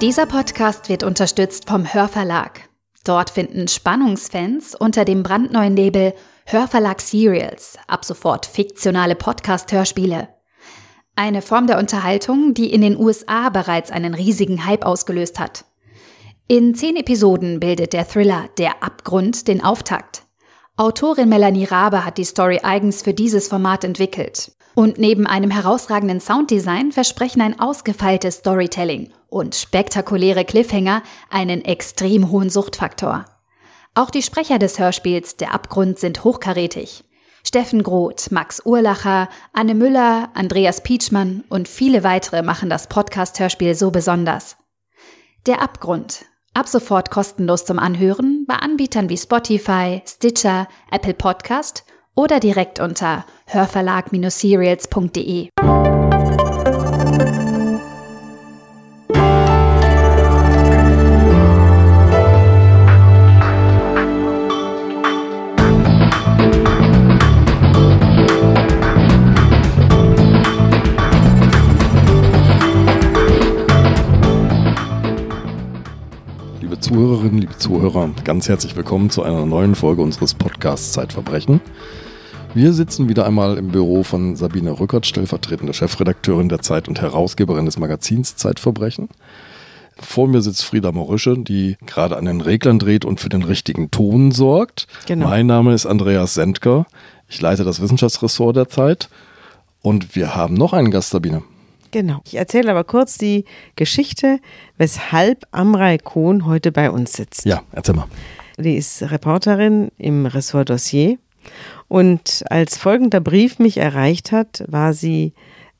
Dieser Podcast wird unterstützt vom Hörverlag. Dort finden Spannungsfans unter dem brandneuen Label Hörverlag Serials ab sofort fiktionale Podcast-Hörspiele. Eine Form der Unterhaltung, die in den USA bereits einen riesigen Hype ausgelöst hat. In zehn Episoden bildet der Thriller Der Abgrund den Auftakt. Autorin Melanie Rabe hat die Story eigens für dieses Format entwickelt. Und neben einem herausragenden Sounddesign versprechen ein ausgefeiltes Storytelling und spektakuläre Cliffhanger einen extrem hohen Suchtfaktor. Auch die Sprecher des Hörspiels Der Abgrund sind hochkarätig. Steffen Groth, Max Urlacher, Anne Müller, Andreas Pietschmann und viele weitere machen das Podcast-Hörspiel so besonders. Der Abgrund. Ab sofort kostenlos zum Anhören bei Anbietern wie Spotify, Stitcher, Apple Podcast oder direkt unter hörverlag-serials.de. Zuhörerinnen, liebe Zuhörer, ganz herzlich willkommen zu einer neuen Folge unseres Podcasts Zeitverbrechen. Wir sitzen wieder einmal im Büro von Sabine Rückert, stellvertretende Chefredakteurin der Zeit und Herausgeberin des Magazins Zeitverbrechen. Vor mir sitzt Frieda Morische, die gerade an den Reglern dreht und für den richtigen Ton sorgt. Genau. Mein Name ist Andreas Sendker. Ich leite das Wissenschaftsressort der Zeit. Und wir haben noch einen Gast, Sabine. Genau. Ich erzähle aber kurz die Geschichte, weshalb Amrei Kohn heute bei uns sitzt. Ja, erzähl mal. Die ist Reporterin im Ressort Dossier. Und als folgender Brief mich erreicht hat, war sie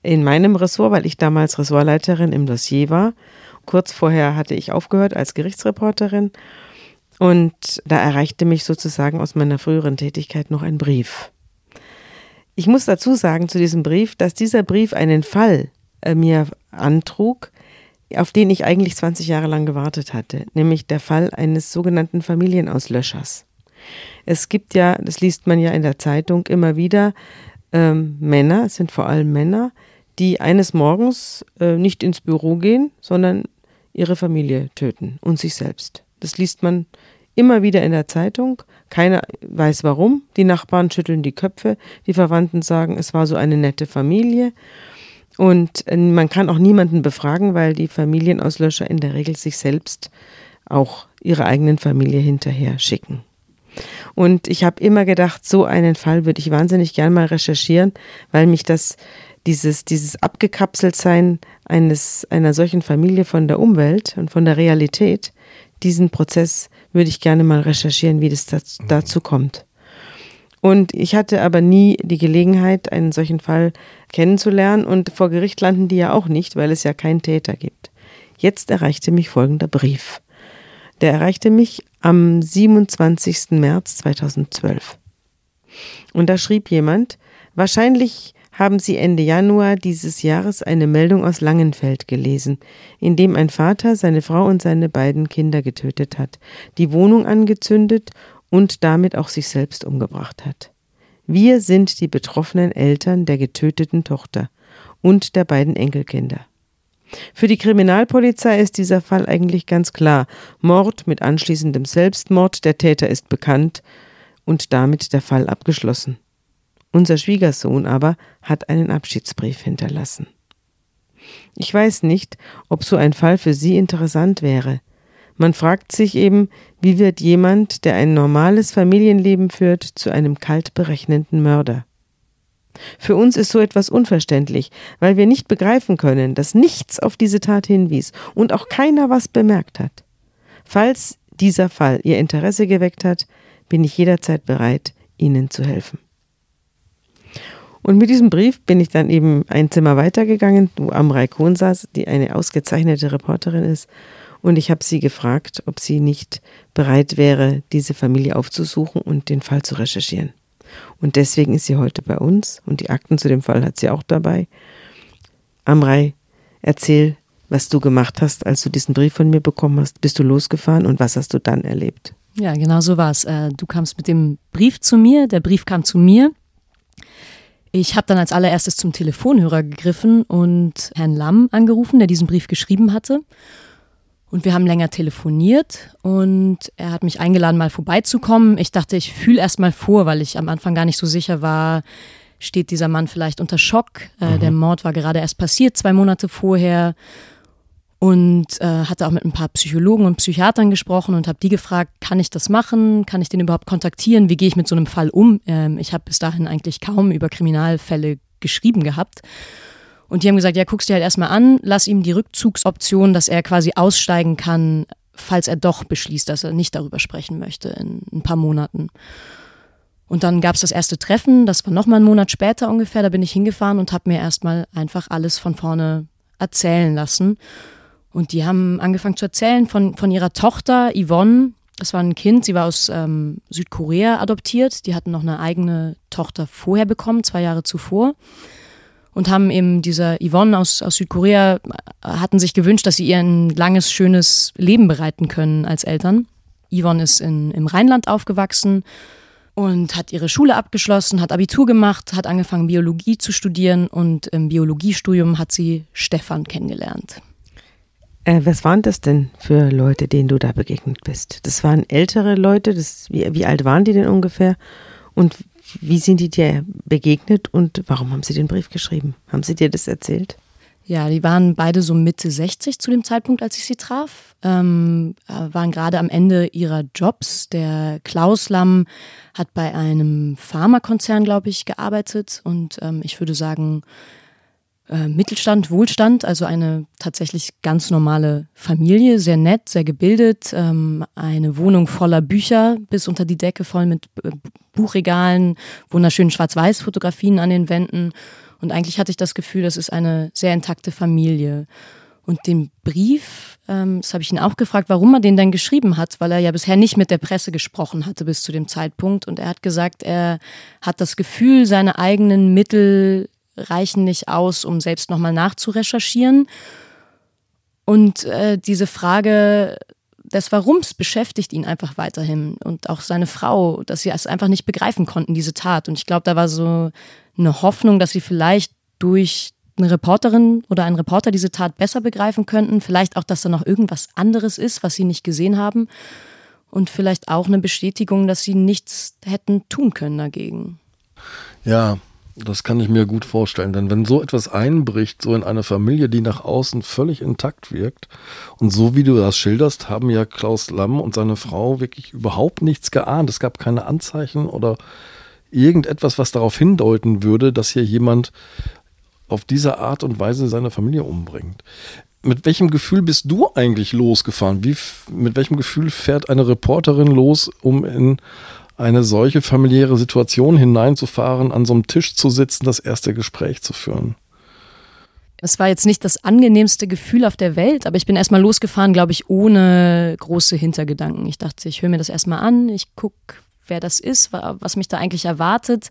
in meinem Ressort, weil ich damals Ressortleiterin im Dossier war. Kurz vorher hatte ich aufgehört als Gerichtsreporterin. Und da erreichte mich sozusagen aus meiner früheren Tätigkeit noch ein Brief. Ich muss dazu sagen zu diesem Brief, dass dieser Brief einen Fall äh, mir antrug, auf den ich eigentlich 20 Jahre lang gewartet hatte, nämlich der Fall eines sogenannten Familienauslöschers. Es gibt ja, das liest man ja in der Zeitung immer wieder, ähm, Männer, es sind vor allem Männer, die eines Morgens äh, nicht ins Büro gehen, sondern ihre Familie töten und sich selbst. Das liest man immer wieder in der Zeitung. Keiner weiß warum. Die Nachbarn schütteln die Köpfe. Die Verwandten sagen, es war so eine nette Familie. Und äh, man kann auch niemanden befragen, weil die Familienauslöscher in der Regel sich selbst auch ihre eigenen Familie hinterher schicken. Und ich habe immer gedacht, so einen Fall würde ich wahnsinnig gern mal recherchieren, weil mich das, dieses, dieses Abgekapseltsein eines, einer solchen Familie von der Umwelt und von der Realität, diesen Prozess würde ich gerne mal recherchieren, wie das dazu, dazu kommt. Und ich hatte aber nie die Gelegenheit, einen solchen Fall kennenzulernen und vor Gericht landen die ja auch nicht, weil es ja keinen Täter gibt. Jetzt erreichte mich folgender Brief. Der erreichte mich am 27. März 2012. Und da schrieb jemand, wahrscheinlich haben Sie Ende Januar dieses Jahres eine Meldung aus Langenfeld gelesen, in dem ein Vater seine Frau und seine beiden Kinder getötet hat, die Wohnung angezündet und damit auch sich selbst umgebracht hat. Wir sind die betroffenen Eltern der getöteten Tochter und der beiden Enkelkinder. Für die Kriminalpolizei ist dieser Fall eigentlich ganz klar. Mord mit anschließendem Selbstmord, der Täter ist bekannt und damit der Fall abgeschlossen. Unser Schwiegersohn aber hat einen Abschiedsbrief hinterlassen. Ich weiß nicht, ob so ein Fall für Sie interessant wäre. Man fragt sich eben, wie wird jemand, der ein normales Familienleben führt, zu einem kalt berechnenden Mörder? Für uns ist so etwas unverständlich, weil wir nicht begreifen können, dass nichts auf diese Tat hinwies und auch keiner was bemerkt hat. Falls dieser Fall Ihr Interesse geweckt hat, bin ich jederzeit bereit, Ihnen zu helfen. Und mit diesem Brief bin ich dann eben ein Zimmer weitergegangen, wo Amrei Kohn saß, die eine ausgezeichnete Reporterin ist, und ich habe sie gefragt, ob sie nicht bereit wäre, diese Familie aufzusuchen und den Fall zu recherchieren. Und deswegen ist sie heute bei uns und die Akten zu dem Fall hat sie auch dabei. Amrei, erzähl, was du gemacht hast, als du diesen Brief von mir bekommen hast. Bist du losgefahren und was hast du dann erlebt? Ja, genau so war es. Äh, du kamst mit dem Brief zu mir, der Brief kam zu mir. Ich habe dann als allererstes zum Telefonhörer gegriffen und Herrn Lamm angerufen, der diesen Brief geschrieben hatte Und wir haben länger telefoniert und er hat mich eingeladen, mal vorbeizukommen. Ich dachte, ich fühle erst mal vor, weil ich am Anfang gar nicht so sicher war, steht dieser Mann vielleicht unter Schock. Äh, mhm. Der Mord war gerade erst passiert, zwei Monate vorher. Und äh, hatte auch mit ein paar Psychologen und Psychiatern gesprochen und habe die gefragt, kann ich das machen? Kann ich den überhaupt kontaktieren? Wie gehe ich mit so einem Fall um? Ähm, ich habe bis dahin eigentlich kaum über Kriminalfälle geschrieben gehabt. Und die haben gesagt, ja, guckst dir halt erstmal an, lass ihm die Rückzugsoption, dass er quasi aussteigen kann, falls er doch beschließt, dass er nicht darüber sprechen möchte in ein paar Monaten. Und dann gab es das erste Treffen, das war nochmal einen Monat später ungefähr, da bin ich hingefahren und habe mir erstmal einfach alles von vorne erzählen lassen. Und die haben angefangen zu erzählen von, von ihrer Tochter Yvonne. Das war ein Kind, sie war aus ähm, Südkorea adoptiert. Die hatten noch eine eigene Tochter vorher bekommen, zwei Jahre zuvor und haben eben dieser Yvonne aus, aus Südkorea, hatten sich gewünscht, dass sie ihr ein langes, schönes Leben bereiten können als Eltern. Yvonne ist in, im Rheinland aufgewachsen und hat ihre Schule abgeschlossen, hat Abitur gemacht, hat angefangen Biologie zu studieren und im Biologiestudium hat sie Stefan kennengelernt. Äh, was waren das denn für Leute, denen du da begegnet bist? Das waren ältere Leute, das, wie, wie alt waren die denn ungefähr? Und wie sind die dir begegnet und warum haben sie den Brief geschrieben? Haben sie dir das erzählt? Ja, die waren beide so Mitte 60 zu dem Zeitpunkt, als ich sie traf. Ähm, äh, waren gerade am Ende ihrer Jobs. Der Klaus Lamm hat bei einem Pharmakonzern, glaube ich, gearbeitet. Und ähm, ich würde sagen, äh, Mittelstand, Wohlstand, also eine tatsächlich ganz normale Familie, sehr nett, sehr gebildet, ähm, eine Wohnung voller Bücher bis unter die Decke voll mit äh, Buchregalen, wunderschönen Schwarz-Weiß-Fotografien an den Wänden. Und eigentlich hatte ich das Gefühl, das ist eine sehr intakte Familie. Und den Brief, ähm, das habe ich ihn auch gefragt, warum er den denn geschrieben hat, weil er ja bisher nicht mit der Presse gesprochen hatte bis zu dem Zeitpunkt. Und er hat gesagt, er hat das Gefühl, seine eigenen Mittel reichen nicht aus, um selbst nochmal nachzurecherchieren. Und äh, diese Frage des Warums beschäftigt ihn einfach weiterhin und auch seine Frau, dass sie es einfach nicht begreifen konnten, diese Tat. Und ich glaube, da war so eine Hoffnung, dass sie vielleicht durch eine Reporterin oder einen Reporter diese Tat besser begreifen könnten. Vielleicht auch, dass da noch irgendwas anderes ist, was sie nicht gesehen haben. Und vielleicht auch eine Bestätigung, dass sie nichts hätten tun können dagegen. Ja, das kann ich mir gut vorstellen, denn wenn so etwas einbricht, so in eine Familie, die nach außen völlig intakt wirkt, und so wie du das schilderst, haben ja Klaus Lamm und seine Frau wirklich überhaupt nichts geahnt. Es gab keine Anzeichen oder irgendetwas, was darauf hindeuten würde, dass hier jemand auf diese Art und Weise seine Familie umbringt. Mit welchem Gefühl bist du eigentlich losgefahren? Wie, mit welchem Gefühl fährt eine Reporterin los, um in eine solche familiäre Situation hineinzufahren, an so einem Tisch zu sitzen, das erste Gespräch zu führen? Es war jetzt nicht das angenehmste Gefühl auf der Welt, aber ich bin erstmal losgefahren, glaube ich, ohne große Hintergedanken. Ich dachte, ich höre mir das erstmal an, ich gucke, wer das ist, was mich da eigentlich erwartet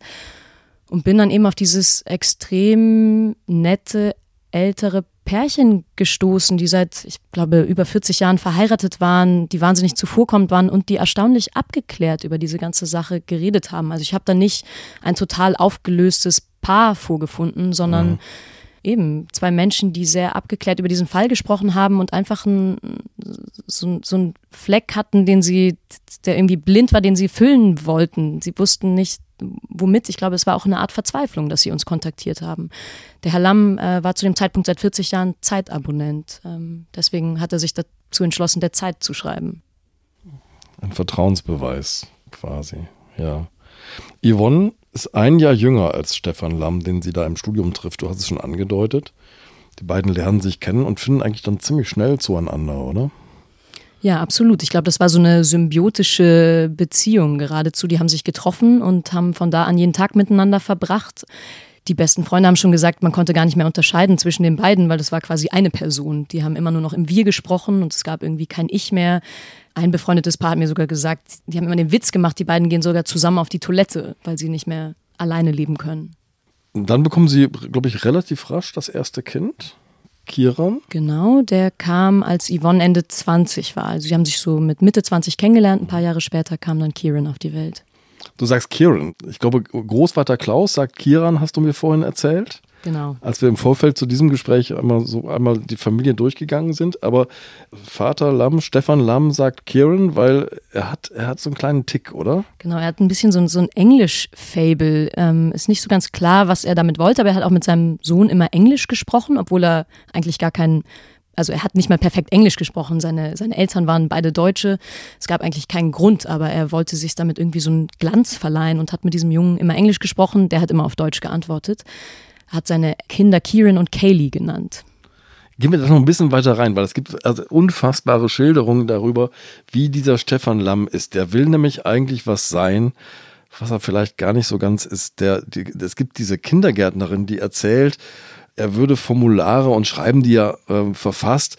und bin dann eben auf dieses extrem nette, ältere Pärchen gestoßen, die seit, ich glaube, über 40 Jahren verheiratet waren, die wahnsinnig zuvorkommend waren und die erstaunlich abgeklärt über diese ganze Sache geredet haben. Also ich habe da nicht ein total aufgelöstes Paar vorgefunden, sondern mhm. eben zwei Menschen, die sehr abgeklärt über diesen Fall gesprochen haben und einfach ein, so, so einen Fleck hatten, den sie, der irgendwie blind war, den sie füllen wollten. Sie wussten nicht, womit, ich glaube, es war auch eine Art Verzweiflung, dass sie uns kontaktiert haben. Der Herr Lamm äh, war zu dem Zeitpunkt seit 40 Jahren Zeitabonnent. Ähm, deswegen hat er sich dazu entschlossen, der Zeit zu schreiben. Ein Vertrauensbeweis quasi, ja. Yvonne ist ein Jahr jünger als Stefan Lamm, den sie da im Studium trifft. Du hast es schon angedeutet. Die beiden lernen sich kennen und finden eigentlich dann ziemlich schnell zueinander, oder? Ja, absolut. Ich glaube, das war so eine symbiotische Beziehung geradezu. Die haben sich getroffen und haben von da an jeden Tag miteinander verbracht. Die besten Freunde haben schon gesagt, man konnte gar nicht mehr unterscheiden zwischen den beiden, weil das war quasi eine Person. Die haben immer nur noch im Wir gesprochen und es gab irgendwie kein Ich mehr. Ein befreundetes Paar hat mir sogar gesagt, die haben immer den Witz gemacht, die beiden gehen sogar zusammen auf die Toilette, weil sie nicht mehr alleine leben können. Dann bekommen sie, glaube ich, relativ rasch das erste Kind. Kiran? Genau, der kam, als Yvonne Ende 20 war. Also sie haben sich so mit Mitte 20 kennengelernt. Ein paar Jahre später kam dann Kieran auf die Welt. Du sagst Kieran. Ich glaube, Großvater Klaus sagt Kieran, hast du mir vorhin erzählt. Genau. als wir im Vorfeld zu diesem Gespräch einmal so einmal die Familie durchgegangen sind. Aber Vater Lamm, Stefan Lamm sagt Kieran, weil er hat, er hat so einen kleinen Tick, oder? Genau, er hat ein bisschen so ein, so ein Englisch-Fable. Ähm, ist nicht so ganz klar, was er damit wollte, aber er hat auch mit seinem Sohn immer Englisch gesprochen, obwohl er eigentlich gar keinen also er hat nicht mal perfekt Englisch gesprochen. Seine, seine Eltern waren beide Deutsche. Es gab eigentlich keinen Grund, aber er wollte sich damit irgendwie so einen Glanz verleihen und hat mit diesem Jungen immer Englisch gesprochen. Der hat immer auf Deutsch geantwortet. Hat seine Kinder Kieran und Kaylee genannt. Gehen wir da noch ein bisschen weiter rein, weil es gibt also unfassbare Schilderungen darüber, wie dieser Stefan Lamm ist. Der will nämlich eigentlich was sein, was er vielleicht gar nicht so ganz ist. Der, die, es gibt diese Kindergärtnerin, die erzählt, er würde Formulare und Schreiben, die er äh, verfasst,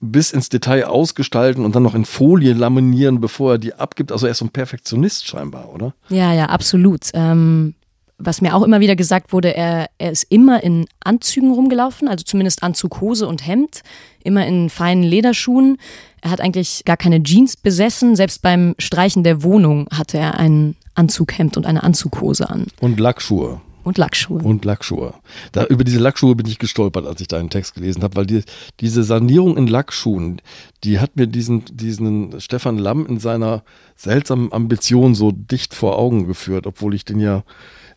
bis ins Detail ausgestalten und dann noch in Folie laminieren, bevor er die abgibt. Also er ist so ein Perfektionist scheinbar, oder? Ja, ja, absolut. Ähm, was mir auch immer wieder gesagt wurde, er, er ist immer in Anzügen rumgelaufen, also zumindest Anzug, Hose und Hemd, immer in feinen Lederschuhen. Er hat eigentlich gar keine Jeans besessen. Selbst beim Streichen der Wohnung hatte er ein Anzughemd und eine Anzughose an. Und Lackschuhe. Und Lackschuhe. Und Lackschuhe. Da, über diese Lackschuhe bin ich gestolpert, als ich deinen Text gelesen habe, weil die, diese Sanierung in Lackschuhen, die hat mir diesen, diesen Stefan Lamm in seiner seltsamen Ambition so dicht vor Augen geführt, obwohl ich den ja,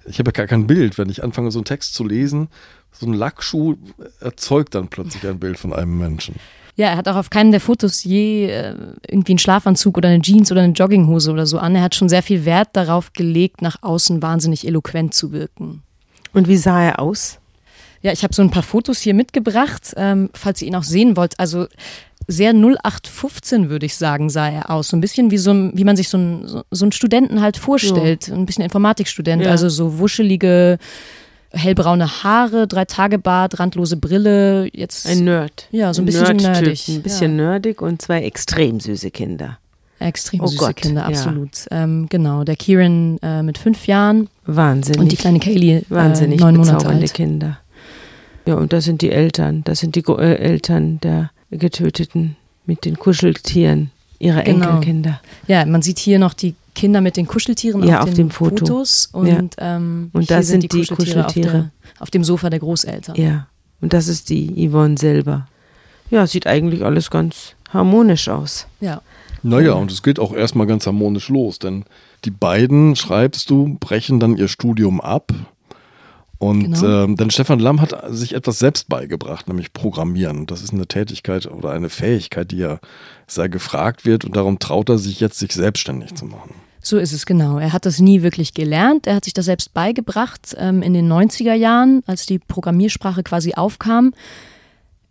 ich habe ja gar kein Bild, wenn ich anfange, so einen Text zu lesen. So ein Lackschuh erzeugt dann plötzlich ein Bild von einem Menschen. Ja, er hat auch auf keinem der Fotos je äh, irgendwie einen Schlafanzug oder eine Jeans oder eine Jogginghose oder so an. Er hat schon sehr viel Wert darauf gelegt, nach außen wahnsinnig eloquent zu wirken. Und wie sah er aus? Ja, ich habe so ein paar Fotos hier mitgebracht, ähm, falls ihr ihn auch sehen wollt. Also sehr 0815 würde ich sagen, sah er aus. So ein bisschen wie, so, ein- wie man sich so einen so, so einen Studenten halt vorstellt. Ein bisschen Informatikstudent. Ja. Also so wuschelige, hellbraune Haare, drei Tage Bart, randlose Brille. Jetzt Ein Nerd. Ja, so ein bisschen Nerd-Typ, nerdig. Ein bisschen nerdig und zwei extrem süße Kinder. extrem Oh süße Gott, Kinder, ja. absolut. Ähm, genau, der Kieran äh, mit fünf Jahren Wahnsinnig. und die kleine Kaylee wahnsinnig äh, neun Monate alt. Kinder. Ja, und das sind die Eltern. Das sind die äh, Eltern der Getöteten mit den Kuscheltieren ihrer Genau. Enkelkinder. Ja, man sieht hier noch die Kinder mit den Kuscheltieren Ja, auf, auf den dem Foto. Fotos und, Ja. ähm, Und das sind die Kuscheltiere, Kuscheltiere. Auf, der, auf dem Sofa der Großeltern. Ja, und das ist die Yvonne selber. Ja, sieht eigentlich alles ganz harmonisch aus. Ja. Naja, und es geht auch erstmal ganz harmonisch los, denn die beiden, schreibst du, brechen dann ihr Studium ab. Und Genau. ähm, denn Stefan Lamm hat sich etwas selbst beigebracht, nämlich Programmieren. Das ist eine Tätigkeit oder eine Fähigkeit, die ja sehr gefragt wird und darum traut er sich jetzt, sich selbstständig zu machen. So ist es genau. Er hat das nie wirklich gelernt. Er hat sich das selbst beigebracht ähm, in den 90er Jahren, als die Programmiersprache quasi aufkam.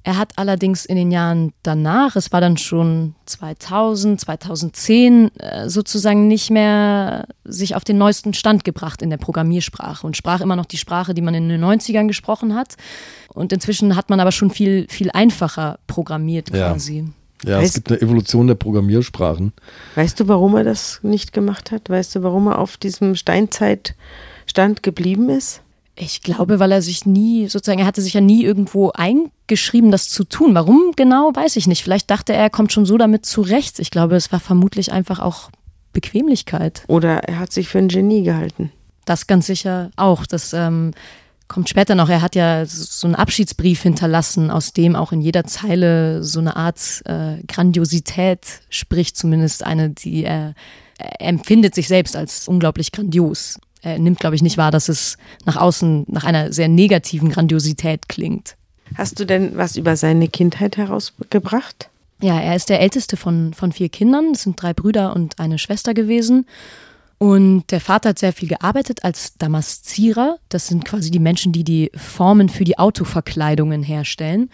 Er hat allerdings in den Jahren danach, es war dann schon 2000, 2010, äh, sozusagen nicht mehr sich auf den neuesten Stand gebracht in der Programmiersprache und sprach immer noch die Sprache, die man in den 90ern gesprochen hat. Und inzwischen hat man aber schon viel, viel einfacher programmiert Ja. quasi. Ja, es Heißt- gibt eine Evolution der Programmiersprachen. Weißt du, warum er das nicht gemacht hat? Weißt du, warum er auf diesem Steinzeitstand geblieben ist? Ich glaube, weil er sich nie, sozusagen, er hatte sich ja nie irgendwo eingeschrieben, das zu tun. Warum genau, weiß ich nicht. Vielleicht dachte er, er kommt schon so damit zurecht. Ich glaube, es war vermutlich einfach auch Bequemlichkeit. Oder er hat sich für ein Genie gehalten? Das ganz sicher auch. Das ähm, kommt später noch. Er hat ja so einen Abschiedsbrief hinterlassen, aus dem auch in jeder Zeile so eine Art äh, Grandiosität spricht, zumindest eine, die er, er empfindet sich selbst als unglaublich grandios. Er nimmt, glaube ich, nicht wahr, dass es nach außen nach einer sehr negativen Grandiosität klingt. Hast du denn was über seine Kindheit herausgebracht? Ja, er ist der älteste von, von vier Kindern. Es sind drei Brüder und eine Schwester gewesen. Und der Vater hat sehr viel gearbeitet als Damaszierer. Das sind quasi die Menschen, die die Formen für die Autoverkleidungen herstellen.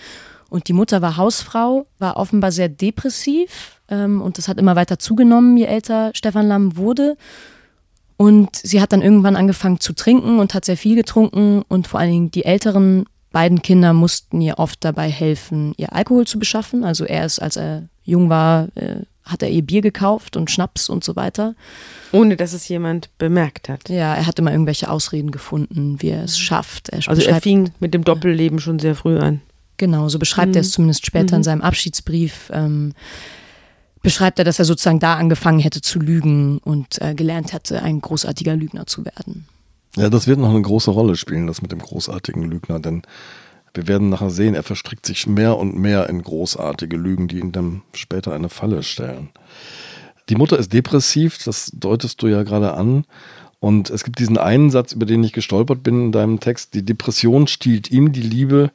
Und die Mutter war Hausfrau, war offenbar sehr depressiv. Ähm, und das hat immer weiter zugenommen, je älter Stefan Lamm wurde. Und sie hat dann irgendwann angefangen zu trinken und hat sehr viel getrunken. Und vor allen Dingen die älteren beiden Kinder mussten ihr oft dabei helfen, ihr Alkohol zu beschaffen. Also er ist, als er jung war, äh, hat er ihr Bier gekauft und Schnaps und so weiter. Ohne dass es jemand bemerkt hat. Ja, er hat immer irgendwelche Ausreden gefunden, wie er es schafft. Er Also er fing mit dem Doppelleben schon sehr früh an. Genau, so beschreibt er es zumindest später in seinem Abschiedsbrief. Ähm, beschreibt er, dass er sozusagen da angefangen hätte zu lügen und äh, gelernt hätte, ein großartiger Lügner zu werden. Ja, das wird noch eine große Rolle spielen, das mit dem großartigen Lügner, denn wir werden nachher sehen, er verstrickt sich mehr und mehr in großartige Lügen, die ihn dann später eine Falle stellen. Die Mutter ist depressiv, das deutest du ja gerade an. Und es gibt diesen einen Satz, über den ich gestolpert bin in deinem Text, die Depression stiehlt ihm die Liebe,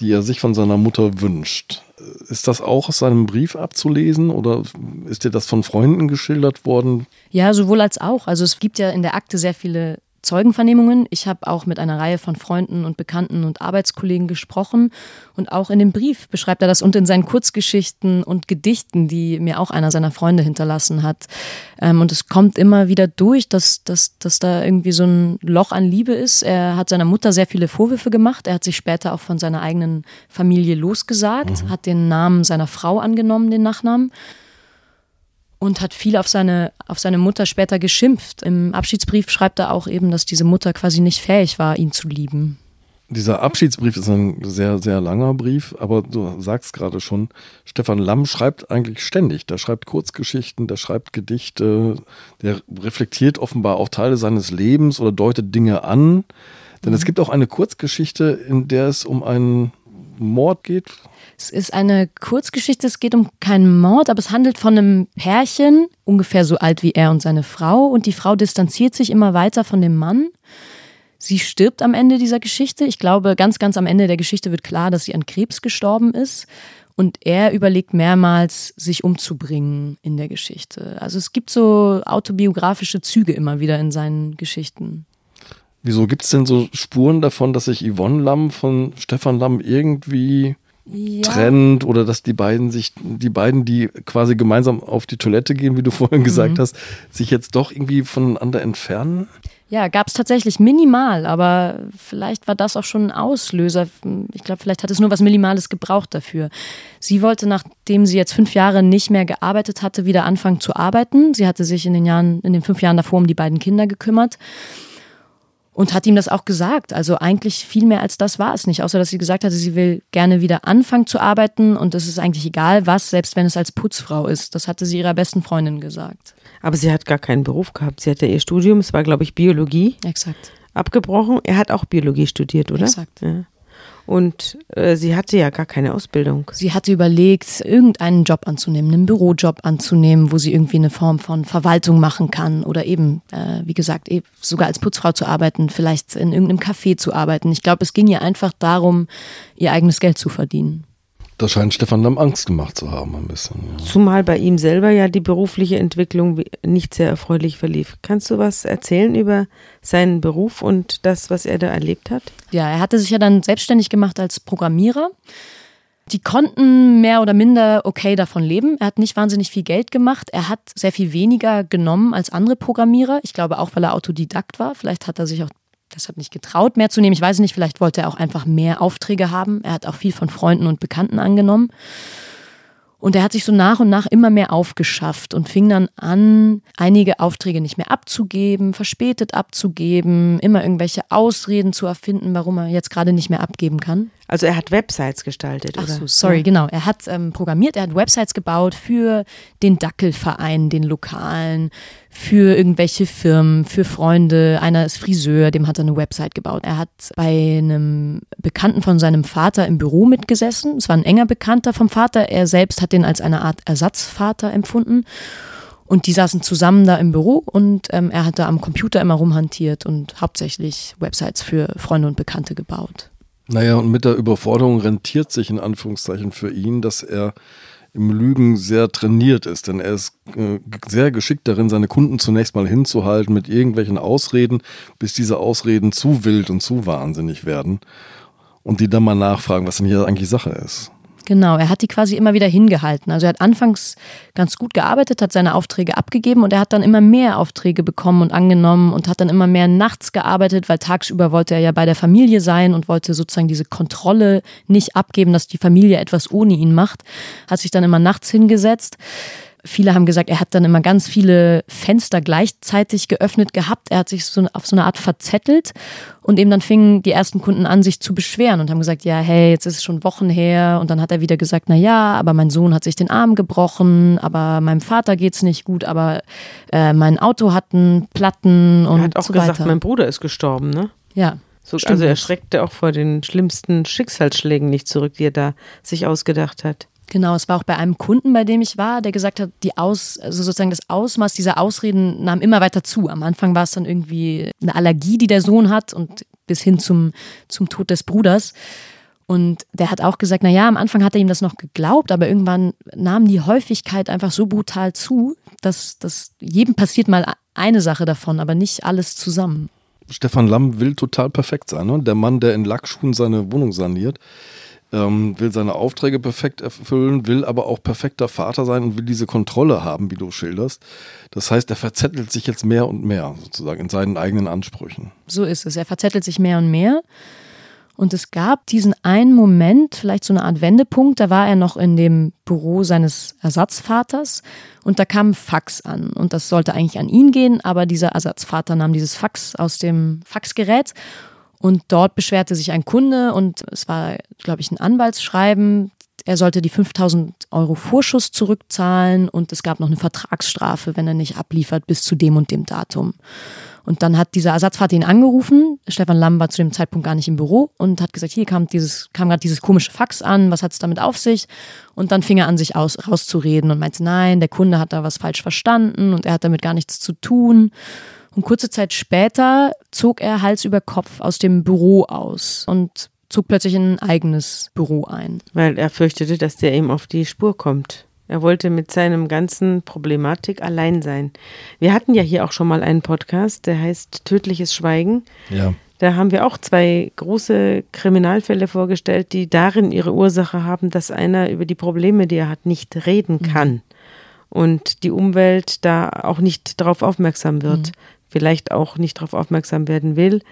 die er sich von seiner Mutter wünscht. Ist das auch aus seinem Brief abzulesen oder ist dir das von Freunden geschildert worden? Ja, sowohl als auch. Also es gibt ja in der Akte sehr viele Zeugenvernehmungen. Ich habe auch mit einer Reihe von Freunden und Bekannten und Arbeitskollegen gesprochen. Und auch in dem Brief beschreibt er das und in seinen Kurzgeschichten und Gedichten, die mir auch einer seiner Freunde hinterlassen hat. Ähm, und es kommt immer wieder durch, dass, dass, dass da irgendwie so ein Loch an Liebe ist. Er hat seiner Mutter sehr viele Vorwürfe gemacht. Er hat sich später auch von seiner eigenen Familie losgesagt, mhm. hat den Namen seiner Frau angenommen, den Nachnamen und hat viel auf seine, auf seine Mutter später geschimpft. Im Abschiedsbrief schreibt er auch eben, dass diese Mutter quasi nicht fähig war, ihn zu lieben. Dieser Abschiedsbrief ist ein sehr, sehr langer Brief, aber du sagst gerade schon, Stefan Lamm schreibt eigentlich ständig. Der schreibt Kurzgeschichten, der schreibt Gedichte, der reflektiert offenbar auch Teile seines Lebens oder deutet Dinge an. Denn mhm. es gibt auch eine Kurzgeschichte, in der es um einen Mord geht. Es ist eine Kurzgeschichte, es geht um keinen Mord, aber es handelt von einem Pärchen, ungefähr so alt wie er und seine Frau. Und die Frau distanziert sich immer weiter von dem Mann. Sie stirbt am Ende dieser Geschichte. Ich glaube, ganz, ganz am Ende der Geschichte wird klar, dass sie an Krebs gestorben ist. Und er überlegt mehrmals, sich umzubringen in der Geschichte. Also es gibt so autobiografische Züge immer wieder in seinen Geschichten. Wieso gibt es denn so Spuren davon, dass sich Yvonne Lamm von Stefan Lamm irgendwie ja. trennt oder dass die beiden sich, die beiden, die quasi gemeinsam auf die Toilette gehen, wie du vorhin gesagt mhm. hast, sich jetzt doch irgendwie voneinander entfernen? Ja, gab es tatsächlich minimal, aber vielleicht war das auch schon ein Auslöser. Ich glaube, vielleicht hat es nur was Minimales gebraucht dafür. Sie wollte, nachdem sie jetzt fünf Jahre nicht mehr gearbeitet hatte, wieder anfangen zu arbeiten. Sie hatte sich in den Jahren, in den fünf Jahren davor um die beiden Kinder gekümmert und hat ihm das auch gesagt. Also eigentlich viel mehr als das war es nicht, außer dass sie gesagt hatte, sie will gerne wieder anfangen zu arbeiten und es ist eigentlich egal was, selbst wenn es als Putzfrau ist. Das hatte sie ihrer besten Freundin gesagt. Aber sie hat gar keinen Beruf gehabt. Sie hatte ihr Studium, es war glaube ich Biologie. Exakt. Abgebrochen. Er hat auch Biologie studiert, oder? Exakt. Ja. Und äh, sie hatte ja gar keine Ausbildung. Sie hatte überlegt, irgendeinen Job anzunehmen, einen Bürojob anzunehmen, wo sie irgendwie eine Form von Verwaltung machen kann oder eben, äh, wie gesagt, eben sogar als Putzfrau zu arbeiten, vielleicht in irgendeinem Café zu arbeiten. Ich glaube, es ging ihr einfach darum, ihr eigenes Geld zu verdienen. Da scheint Stefan Lamm Angst gemacht zu haben, ein bisschen. Ja. Zumal bei ihm selber ja die berufliche Entwicklung nicht sehr erfreulich verlief. Kannst du was erzählen über seinen Beruf und das, was er da erlebt hat? Ja, er hatte sich ja dann selbstständig gemacht als Programmierer. Die konnten mehr oder minder okay davon leben. Er hat nicht wahnsinnig viel Geld gemacht. Er hat sehr viel weniger genommen als andere Programmierer. Ich glaube auch, weil er Autodidakt war. Vielleicht hat er sich auch deshalb nicht getraut, mehr zu nehmen. Ich weiß nicht, vielleicht wollte er auch einfach mehr Aufträge haben. Er hat auch viel von Freunden und Bekannten angenommen. Und er hat sich so nach und nach immer mehr aufgeschafft und fing dann an, einige Aufträge nicht mehr abzugeben, verspätet abzugeben, immer irgendwelche Ausreden zu erfinden, warum er jetzt gerade nicht mehr abgeben kann. Also er hat Websites gestaltet, Ach oder? So, sorry, ja. genau. Er hat ähm, programmiert, er hat Websites gebaut für den Dackelverein, den lokalen, für irgendwelche Firmen, für Freunde. Einer ist Friseur, dem hat er eine Website gebaut. Er hat bei einem Bekannten von seinem Vater im Büro mitgesessen. Es war ein enger Bekannter vom Vater. Er selbst hat den als eine Art Ersatzvater empfunden. Und die saßen zusammen da im Büro und ähm, er hat da am Computer immer rumhantiert und hauptsächlich Websites für Freunde und Bekannte gebaut. Naja, und mit der Überforderung rentiert sich in Anführungszeichen für ihn, dass er im Lügen sehr trainiert ist, denn er ist äh, sehr geschickt darin, seine Kunden zunächst mal hinzuhalten mit irgendwelchen Ausreden, bis diese Ausreden zu wild und zu wahnsinnig werden und die dann mal nachfragen, was denn hier eigentlich Sache ist. Genau, er hat die quasi immer wieder hingehalten. Also er hat anfangs ganz gut gearbeitet, hat seine Aufträge abgegeben und er hat dann immer mehr Aufträge bekommen und angenommen und hat dann immer mehr nachts gearbeitet, weil tagsüber wollte er ja bei der Familie sein und wollte sozusagen diese Kontrolle nicht abgeben, dass die Familie etwas ohne ihn macht. Hat sich dann immer nachts hingesetzt Viele haben gesagt, er hat dann immer ganz viele Fenster gleichzeitig geöffnet gehabt. Er hat sich so auf so eine Art verzettelt und eben dann fingen die ersten Kunden an, sich zu beschweren und haben gesagt, ja, hey, jetzt ist es schon Wochen her. Und dann hat er wieder gesagt, na ja, aber mein Sohn hat sich den Arm gebrochen, aber meinem Vater geht's nicht gut, aber äh, mein Auto hat einen Platten und Er hat auch so gesagt, weiter. mein Bruder ist gestorben, ne? ja. So, also er schreckte auch vor den schlimmsten Schicksalsschlägen nicht zurück, die er da sich ausgedacht hat. Genau, es war auch bei einem Kunden, bei dem ich war, der gesagt hat, die Aus, also sozusagen das Ausmaß dieser Ausreden nahm immer weiter zu. Am Anfang war es dann irgendwie eine Allergie, die der Sohn hat und bis hin zum, zum Tod des Bruders. Und der hat auch gesagt, na ja, am Anfang hat er ihm das noch geglaubt, aber irgendwann nahm die Häufigkeit einfach so brutal zu, dass, dass jedem passiert mal eine Sache davon, aber nicht alles zusammen. Stefan Lamm will total perfekt sein. Ne? Der Mann, der in Lackschuhen seine Wohnung saniert, ähm, will seine Aufträge perfekt erfüllen, will aber auch perfekter Vater sein und will diese Kontrolle haben, wie du schilderst. Das heißt, er verzettelt sich jetzt mehr und mehr sozusagen in seinen eigenen Ansprüchen. So ist es. Er verzettelt sich mehr und mehr. Und es gab diesen einen Moment, vielleicht so eine Art Wendepunkt, da war er noch in dem Büro seines Ersatzvaters und da kam ein Fax an. Und das sollte eigentlich an ihn gehen, aber dieser Ersatzvater nahm dieses Fax aus dem Faxgerät und dort beschwerte sich ein Kunde und es war, glaube ich, ein Anwaltsschreiben. Er sollte die 5000 Euro Vorschuss zurückzahlen und es gab noch eine Vertragsstrafe, wenn er nicht abliefert bis zu dem und dem Datum. Und dann hat dieser Ersatzvater ihn angerufen. Stefan Lamm war zu dem Zeitpunkt gar nicht im Büro und hat gesagt, hier kam dieses, kam gerade dieses komische Fax an, was hat es damit auf sich? Und dann fing er an, sich aus, rauszureden und meinte, nein, der Kunde hat da was falsch verstanden und er hat damit gar nichts zu tun. Und kurze Zeit später zog er Hals über Kopf aus dem Büro aus und zog plötzlich in ein eigenes Büro ein. Weil er fürchtete, dass der ihm auf die Spur kommt. Er wollte mit seinem ganzen Problematik allein sein. Wir hatten ja hier auch schon mal einen Podcast, der heißt Tödliches Schweigen. Ja. Da haben wir auch zwei große Kriminalfälle vorgestellt, die darin ihre Ursache haben, dass einer über die Probleme, die er hat, nicht reden kann. Und die Umwelt da auch nicht darauf aufmerksam wird. Vielleicht auch nicht darauf aufmerksam werden will.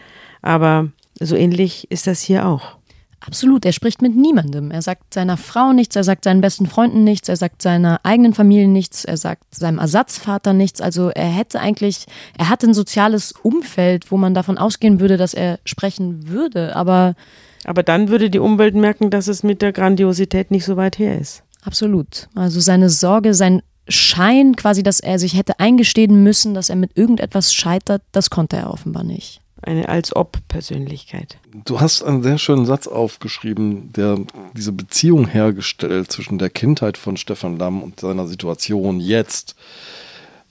Aber so ähnlich ist das hier auch. Absolut, er spricht mit niemandem. Er sagt seiner Frau nichts, er sagt seinen besten Freunden nichts, er sagt seiner eigenen Familie nichts, er sagt seinem Ersatzvater nichts. Also er hätte eigentlich, er hat ein soziales Umfeld, wo man davon ausgehen würde, dass er sprechen würde. Aber Aber dann würde die Umwelt merken, dass es mit der Grandiosität nicht so weit her ist. absolut. Also seine Sorge, sein Schein quasi, dass er sich hätte eingestehen müssen, dass er mit irgendetwas scheitert, das konnte er offenbar nicht. Eine Als-Ob-Persönlichkeit. Du hast einen sehr schönen Satz aufgeschrieben, der diese Beziehung hergestellt zwischen der Kindheit von Stefan Lamm und seiner Situation jetzt.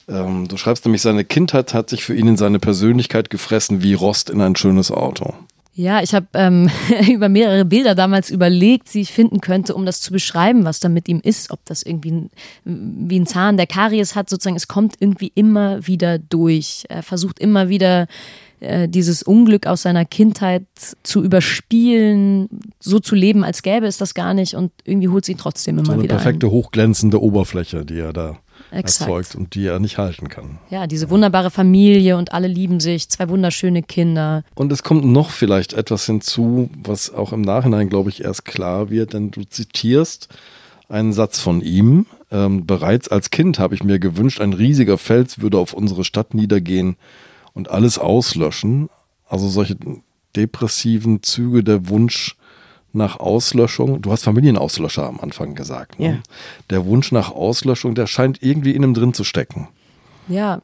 Ähm, du schreibst nämlich, seine Kindheit hat sich für ihn in seine Persönlichkeit gefressen wie Rost in ein schönes Auto. Ja, ich habe ähm, über mehrere Bilder damals überlegt, die ich finden könnte, um das zu beschreiben, was da mit ihm ist. Ob das irgendwie ein, wie ein Zahn, der Karies hat, sozusagen, es kommt irgendwie immer wieder durch. Er versucht immer wieder äh, dieses Unglück aus seiner Kindheit zu überspielen, so zu leben, als gäbe es das gar nicht und irgendwie holt sie ihn trotzdem immer So eine wieder perfekte, hochglänzende Oberfläche, die er da Exakt. erzeugt und die er nicht halten kann. Ja, diese wunderbare Familie und alle lieben sich, zwei wunderschöne Kinder. Und es kommt noch vielleicht etwas hinzu, was auch im Nachhinein, glaube ich, erst klar wird, denn du zitierst einen Satz von ihm. Ähm, bereits als Kind habe ich mir gewünscht, ein riesiger Fels würde auf unsere Stadt niedergehen und alles auslöschen. Also solche depressiven Züge, der Wunsch nach Auslöschung. Du hast Familienauslöscher am Anfang gesagt. Ne? Ja. Der Wunsch nach Auslöschung, der scheint irgendwie in ihm drin zu stecken. Ja,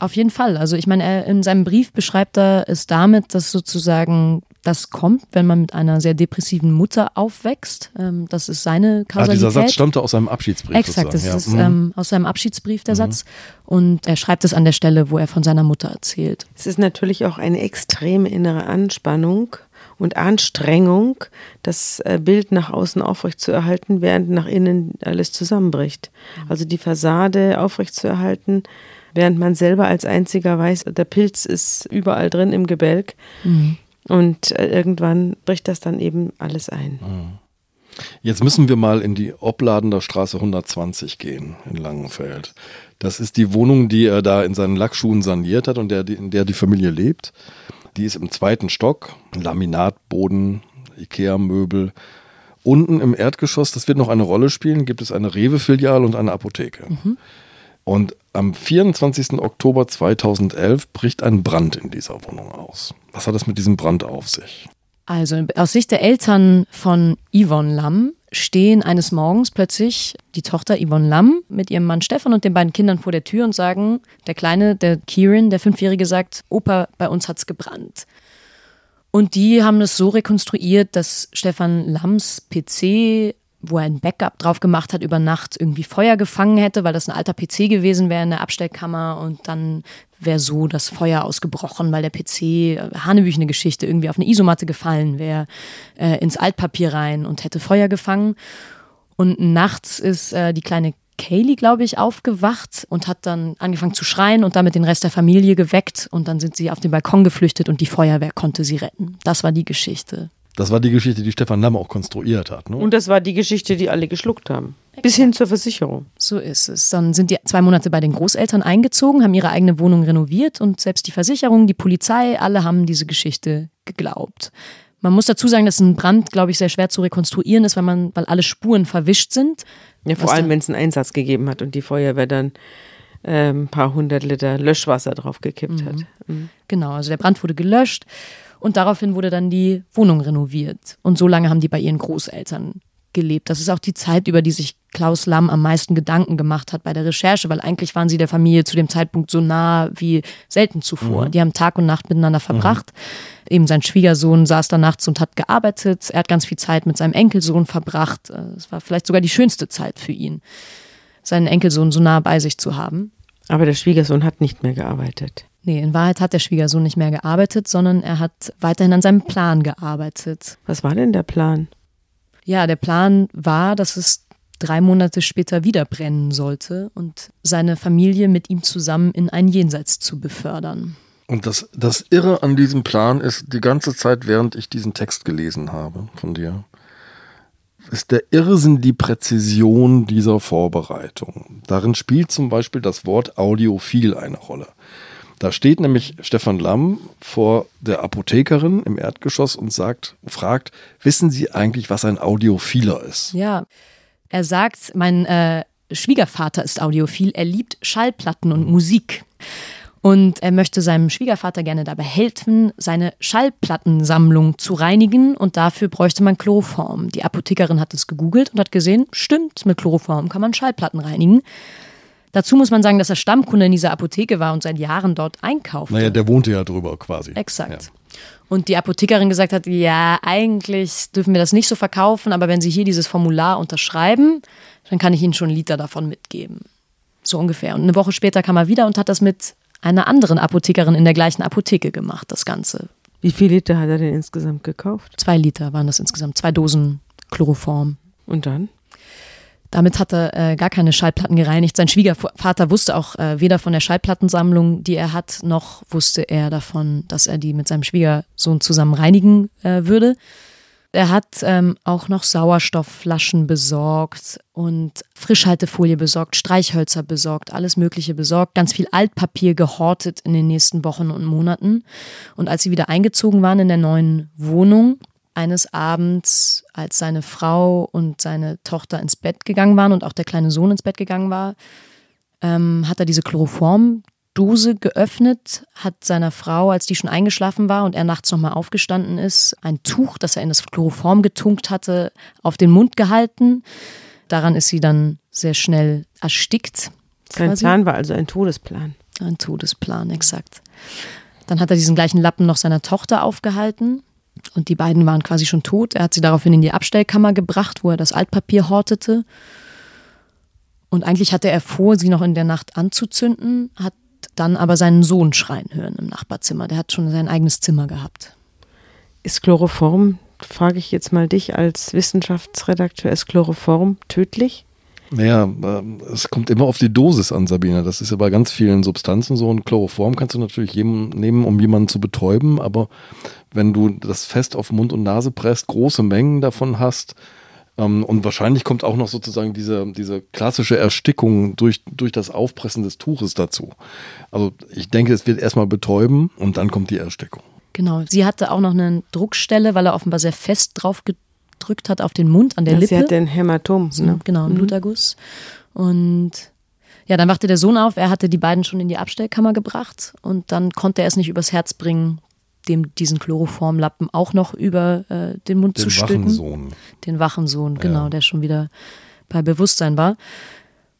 auf jeden Fall. Also ich meine, er in seinem Brief beschreibt er es damit, dass sozusagen das kommt, wenn man mit einer sehr depressiven Mutter aufwächst. Ähm, das ist seine Ah, Kausalität. dieser Satz stammte aus seinem Abschiedsbrief. Exakt, das sozusagen, ist ja. Mhm. ähm, aus seinem Abschiedsbrief der Satz. Und er schreibt es an der Stelle, wo er von seiner Mutter erzählt. Es ist natürlich auch eine extreme innere Anspannung und Anstrengung, das äh, Bild nach außen aufrechtzuerhalten, während nach innen alles zusammenbricht. Also die Fassade aufrechtzuerhalten, während man selber als einziger weiß, der Pilz ist überall drin im Gebälk. Und äh, irgendwann bricht das dann eben alles ein. Jetzt müssen wir mal in die Opladener Straße 120 gehen in Langenfeld. Das ist die Wohnung, die er da in seinen Lackschuhen saniert hat und der, in der die Familie lebt. Die ist im zweiten Stock, Laminatboden, Ikea-Möbel, unten im Erdgeschoss, das wird noch eine Rolle spielen, gibt es eine Rewe-Filiale und eine Apotheke. Mhm. Und am 24. Oktober 2011 bricht ein Brand in dieser Wohnung aus. Was hat es mit diesem Brand auf sich? Also aus Sicht der Eltern von Yvonne Lamm stehen eines Morgens plötzlich die Tochter Yvonne Lamm mit ihrem Mann Stefan und den beiden Kindern vor der Tür und sagen, der Kleine, der Kieran, der Fünfjährige, sagt, Opa, bei uns hat's gebrannt. Und die haben es so rekonstruiert, dass Stefan Lamms PC, wo er ein Backup drauf gemacht hat, über Nacht irgendwie Feuer gefangen hätte, weil das ein alter PC gewesen wäre in der Abstellkammer und dann wäre so das Feuer ausgebrochen, weil der PC, äh, Hanebüchene Geschichte, irgendwie auf eine Isomatte gefallen wäre, äh, ins Altpapier rein und hätte Feuer gefangen. Und nachts ist äh, die kleine Kaylee, glaube ich, aufgewacht und hat dann angefangen zu schreien und damit den Rest der Familie geweckt. Und dann sind sie auf den Balkon geflüchtet und die Feuerwehr konnte sie retten. Das war die Geschichte. Das war die Geschichte, die Stefan Lamm auch konstruiert hat. Ne? Und das war die Geschichte, die alle geschluckt haben. Bis hin zur Versicherung. So ist es. Dann sind die zwei Monate bei den Großeltern eingezogen, haben ihre eigene Wohnung renoviert und selbst die Versicherung, die Polizei, alle haben diese Geschichte geglaubt. Man muss dazu sagen, dass ein Brand, glaube ich, sehr schwer zu rekonstruieren ist, weil man, weil alle Spuren verwischt sind. Ja, vor allem, wenn es einen Einsatz gegeben hat und die Feuerwehr dann ähm, ein paar hundert Liter Löschwasser drauf gekippt hat. Mhm. Genau, also der Brand wurde gelöscht und daraufhin wurde dann die Wohnung renoviert. Und so lange haben die bei ihren Großeltern gelebt. Das ist auch die Zeit, über die sich Klaus Lamm am meisten Gedanken gemacht hat bei der Recherche, weil eigentlich waren sie der Familie zu dem Zeitpunkt so nah wie selten zuvor. Die haben Tag und Nacht miteinander verbracht. Eben sein Schwiegersohn saß da nachts und hat gearbeitet. Er hat ganz viel Zeit mit seinem Enkelsohn verbracht. Äh, Es war vielleicht sogar die schönste Zeit für ihn, seinen Enkelsohn so nah bei sich zu haben. Aber der Schwiegersohn hat nicht mehr gearbeitet. Nee, in Wahrheit hat der Schwiegersohn nicht mehr gearbeitet, sondern er hat weiterhin an seinem Plan gearbeitet. Was war denn der Plan? Ja, der Plan war, dass es drei Monate später wieder brennen sollte und seine Familie mit ihm zusammen in ein Jenseits zu befördern. Und das, das Irre an diesem Plan ist, die ganze Zeit, während ich diesen Text gelesen habe von dir, ist der Irrsinn die Präzision dieser Vorbereitung. Darin spielt zum Beispiel das Wort audiophil eine Rolle. Da steht nämlich Stefan Lamm vor der Apothekerin im Erdgeschoss und sagt, fragt, wissen Sie eigentlich, was ein Audiophiler ist? Ja, er sagt, mein äh, Schwiegervater ist audiophil, er liebt Schallplatten und Musik. Und er möchte seinem Schwiegervater gerne dabei helfen, seine Schallplattensammlung zu reinigen und dafür bräuchte man Chloroform. Die Apothekerin hat es gegoogelt und hat gesehen, stimmt, mit Chloroform kann man Schallplatten reinigen. Dazu muss man sagen, dass er Stammkunde in dieser Apotheke war und seit Jahren dort einkauft. Naja, der wohnte ja drüber quasi. Exakt. Und die Apothekerin gesagt hat, ja, eigentlich dürfen wir das nicht so verkaufen, aber wenn Sie hier dieses Formular unterschreiben, dann kann ich Ihnen schon einen Liter davon mitgeben. So ungefähr. Und eine Woche später kam er wieder und hat das mit einer anderen Apothekerin in der gleichen Apotheke gemacht, das Ganze. Wie viel Liter hat er denn insgesamt gekauft? Zwei Liter waren das insgesamt, zwei Dosen Chloroform. Und dann? Damit hat er äh, gar keine Schallplatten gereinigt. Sein Schwiegervater wusste auch äh, weder von der Schallplattensammlung, die er hat, noch wusste er davon, dass er die mit seinem Schwiegersohn zusammen reinigen äh, würde. Er hat ähm, auch noch Sauerstoffflaschen besorgt und Frischhaltefolie besorgt, Streichhölzer besorgt, alles Mögliche besorgt, ganz viel Altpapier gehortet in den nächsten Wochen und Monaten. Und als sie wieder eingezogen waren in der neuen Wohnung, eines Abends, als seine Frau und seine Tochter ins Bett gegangen waren und auch der kleine Sohn ins Bett gegangen war, ähm, hat er diese Chloroformdose geöffnet, hat seiner Frau, als die schon eingeschlafen war und er nachts nochmal aufgestanden ist, ein Tuch, das er in das Chloroform getunkt hatte, auf den Mund gehalten. Daran ist sie dann sehr schnell erstickt. Sein. Plan war also ein Todesplan. Ein Todesplan, exakt. Dann hat er diesen gleichen Lappen noch seiner Tochter aufgehalten und die beiden waren quasi schon tot. Er hat sie daraufhin in die Abstellkammer gebracht, wo er das Altpapier hortete. Und eigentlich hatte er vor, sie noch in der Nacht anzuzünden, hat dann aber seinen Sohn schreien hören im Nachbarzimmer. Der hat schon sein eigenes Zimmer gehabt. Ist Chloroform, frage ich jetzt mal dich als Wissenschaftsredakteur, ist Chloroform tödlich? Naja, ähm, es kommt immer auf die Dosis an, Sabine. Das ist ja bei ganz vielen Substanzen so. Ein Chloroform kannst du natürlich nehmen, um jemanden zu betäuben, aber wenn du das fest auf Mund und Nase presst, große Mengen davon hast, ähm, und wahrscheinlich kommt auch noch sozusagen diese, diese klassische Erstickung durch, durch das Aufpressen des Tuches dazu. Also ich denke, es wird erstmal betäuben und dann kommt die Erstickung. Genau. Sie hatte auch noch eine Druckstelle, weil er offenbar sehr fest drauf gedrückt hat auf den Mund, an der Ja, Lippe. Sie hat den Hämatom. So, Ne? Genau, einen Bluterguss. Und ja, dann wachte der Sohn auf. Er hatte die beiden schon in die Abstellkammer gebracht und dann konnte er es nicht übers Herz bringen, dem diesen Chloroformlappen auch noch über äh, den Mund Den zu stülpen. Wachensohn. Den Wachensohn, genau, der schon wieder bei Bewusstsein war.